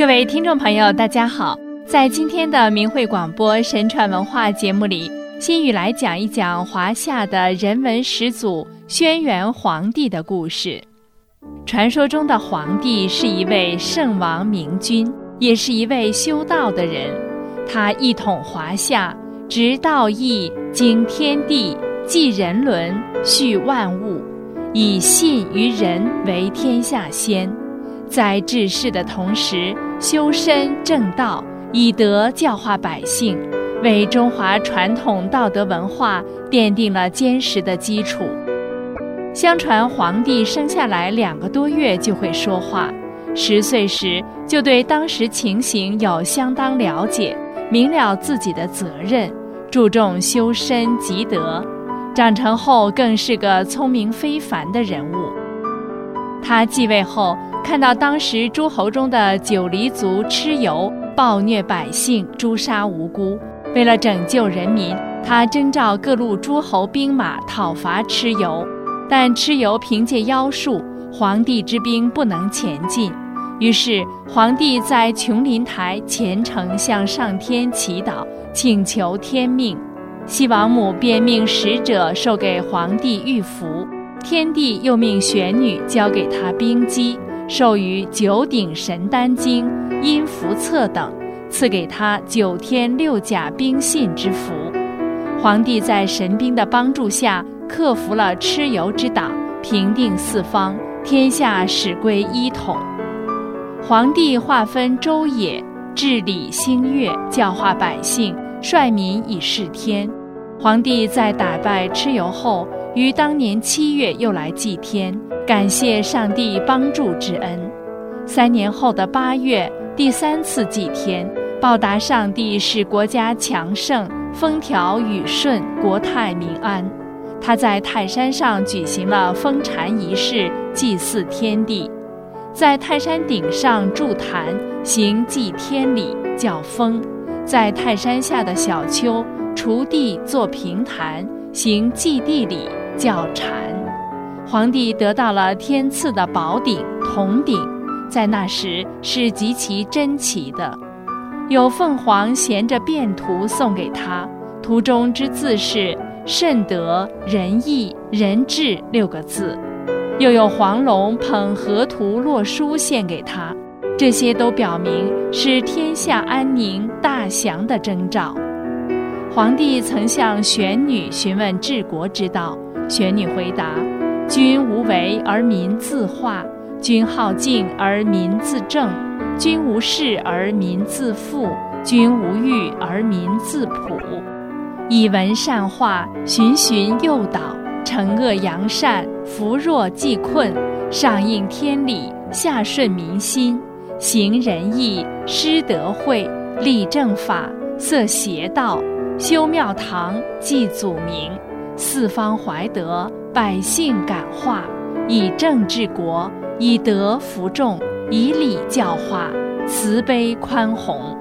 各位听众朋友，大家好！在今天的明慧广播神传文化节目里，心雨来讲一讲华夏的人文始祖轩辕皇帝的故事。传说中的皇帝是一位圣王明君，也是一位修道的人。他一统华夏，执道义，经天地，济人伦，续万物，以信于人为天下先。在治世的同时，修身正道，以德教化百姓，为中华传统道德文化奠定了坚实的基础。相传皇帝生下来两个多月就会说话，十岁时就对当时情形有相当了解，明了自己的责任，注重修身积德。长成后更是个聪明非凡的人物。他继位后。看到当时诸侯中的九黎族蚩尤暴虐百姓，诛杀无辜。为了拯救人民，他征召各路诸侯兵马讨伐蚩尤，但蚩尤凭借妖术，皇帝之兵不能前进。于是皇帝在琼林台虔诚向上天祈祷，请求天命。西王母便命使者授给皇帝玉符，天帝又命玄女交给他兵机。授予九鼎神丹经、阴符册等，赐给他九天六甲兵信之符。皇帝在神兵的帮助下，克服了蚩尤之党，平定四方，天下始归一统。皇帝划分州野，治理星月，教化百姓，率民以事天。皇帝在打败蚩尤后，于当年七月又来祭天。感谢上帝帮助之恩。三年后的八月，第三次祭天，报答上帝使国家强盛、风调雨顺、国泰民安。他在泰山上举行了封禅仪式，祭祀天地。在泰山顶上筑坛，行祭天礼，叫封；在泰山下的小丘锄地做平坛，行祭地礼，叫禅。皇帝得到了天赐的宝鼎铜鼎，在那时是极其珍奇的。有凤凰衔着便图送给他，图中之字是“慎德仁义仁智”六个字；又有黄龙捧河图洛书献给他，这些都表明是天下安宁大祥的征兆。皇帝曾向玄女询问治国之道，玄女回答。君无为而民自化，君好静而民自正，君无事而民自富，君无欲而民自朴。以文善化，循循诱导，惩恶扬善，扶弱济困，上应天理，下顺民心，行仁义，施德惠，立正法，塞邪道，修庙堂，祭祖名，四方怀德。百姓感化，以政治国，以德服众，以礼教化，慈悲宽宏。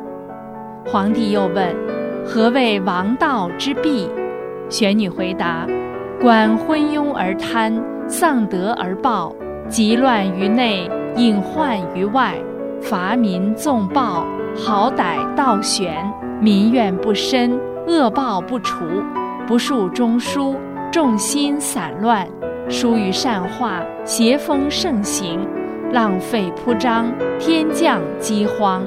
皇帝又问：“何谓王道之弊？”玄女回答：“管昏庸而贪，丧德而暴，急乱于内，隐患于外，伐民纵暴，好歹倒悬，民怨不深，恶报不除，不述中书。”众心散乱，疏于善化，邪风盛行，浪费铺张，天降饥荒。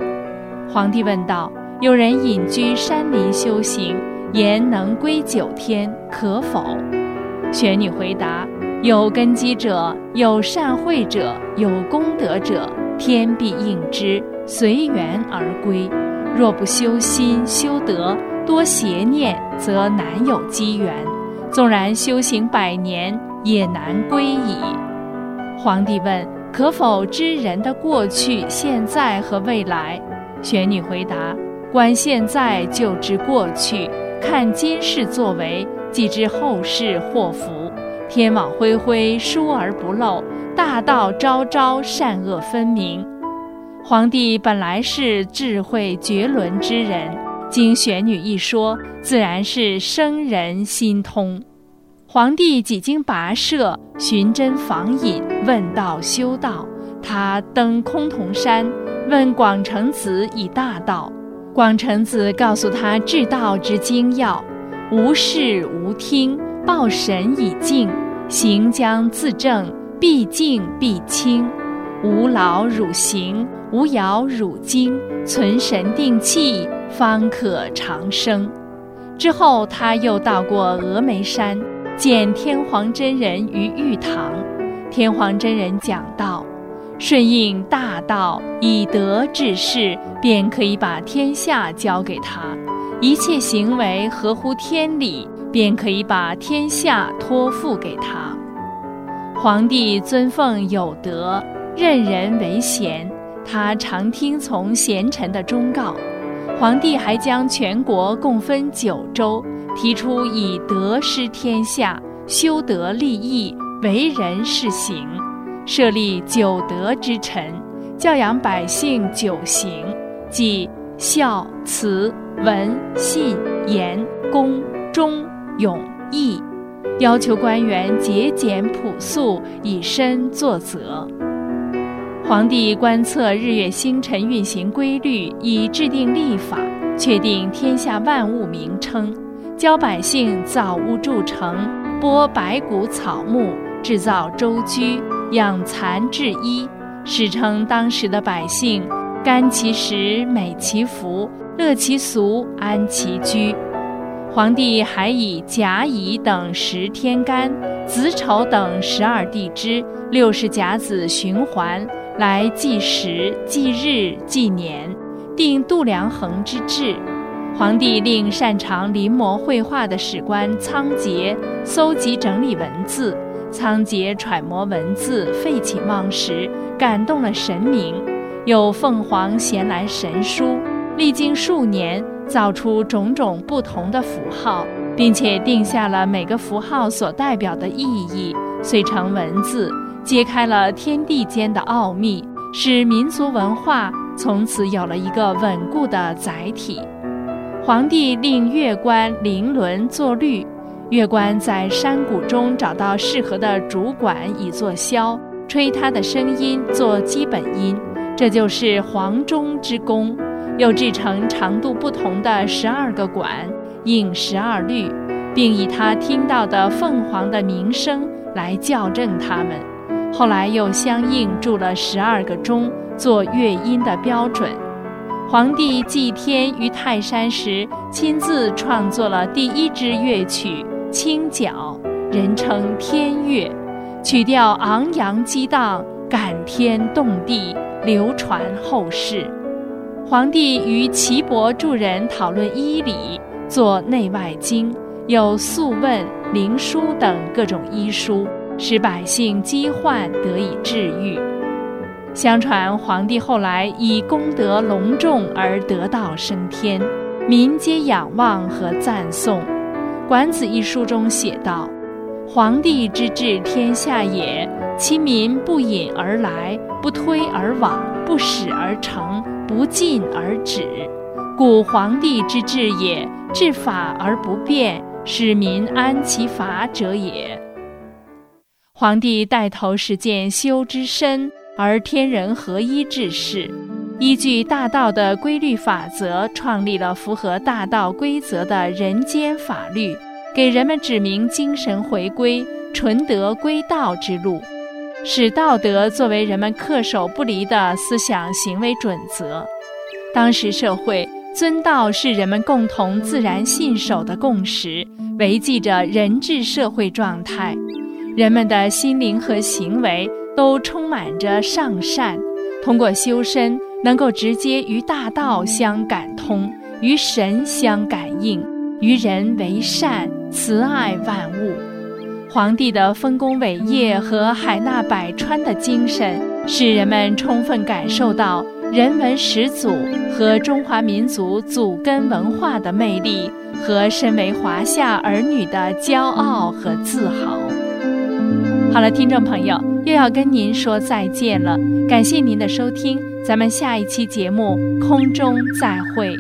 皇帝问道：“有人隐居山林修行，言能归九天，可否？”玄女回答：“有根基者，有善慧者，有功德者，天必应之，随缘而归。若不修心修德，多邪念，则难有机缘。”纵然修行百年，也难归矣。皇帝问：“可否知人的过去、现在和未来？”玄女回答：“观现在就知过去，看今世作为，即知后世祸福。天网恢恢，疏而不漏；大道昭昭，善恶分明。”皇帝本来是智慧绝伦之人。经玄女一说，自然是生人心通。皇帝几经跋涉，寻真访隐，问道修道。他登崆峒山，问广成子以大道。广成子告诉他治道之精要：无事无听，报神以静，行将自正，必静必清。无劳汝行，无扰汝精，存神定气，方可长生。之后，他又到过峨眉山，见天皇真人于玉堂。天皇真人讲道：“顺应大道，以德治世，便可以把天下交给他；一切行为合乎天理，便可以把天下托付给他。皇帝尊奉有德。”任人为贤，他常听从贤臣的忠告。皇帝还将全国共分九州，提出以德施天下，修德立义，为人是行，设立九德之臣，教养百姓九行，即孝、慈、文、信、严、恭、忠、勇、义，要求官员节俭朴素，以身作则。皇帝观测日月星辰运行规律，以制定历法，确定天下万物名称，教百姓造屋筑城，播百谷草木，制造舟居，养蚕制衣，史称当时的百姓甘其食，美其服，乐其俗，安其居。皇帝还以甲乙等十天干，子丑等十二地支，六十甲子循环。来计时、计日、计年，定度量衡之制。皇帝令擅长临摹绘画的史官仓颉搜集整理文字。仓颉揣摩文字，废寝忘食，感动了神明。有凤凰衔来神书，历经数年，造出种种不同的符号，并且定下了每个符号所代表的意义，遂成文字。揭开了天地间的奥秘，使民族文化从此有了一个稳固的载体。皇帝令乐官临轮作律，乐官在山谷中找到适合的竹管以作箫，吹它的声音做基本音，这就是黄钟之功。又制成长度不同的十二个管，应十二律，并以他听到的凤凰的鸣声来校正它们。后来又相应铸了十二个钟，做乐音的标准。皇帝祭天于泰山时，亲自创作了第一支乐曲《清角》，人称天乐，曲调昂扬激荡，感天动地，流传后世。皇帝与岐伯诸人讨论医理，作内外经，有《素问》《灵书》等各种医书。使百姓疾患得以治愈。相传皇帝后来以功德隆重而得道升天，民皆仰望和赞颂。《管子》一书中写道：“皇帝之治天下也，其民不引而来，不推而往，不使而成，不进而止。故皇帝之治也，治法而不变，使民安其法者也。”皇帝带头实践修之身而天人合一治世，依据大道的规律法则，创立了符合大道规则的人间法律，给人们指明精神回归、纯德归道之路，使道德作为人们恪守不离的思想行为准则。当时社会尊道是人们共同自然信守的共识，维系着人治社会状态。人们的心灵和行为都充满着上善，通过修身，能够直接与大道相感通，与神相感应，与人为善，慈爱万物。皇帝的丰功伟业和海纳百川的精神，使人们充分感受到人文始祖和中华民族祖根文化的魅力，和身为华夏儿女的骄傲和自豪。好了，听众朋友，又要跟您说再见了。感谢您的收听，咱们下一期节目空中再会。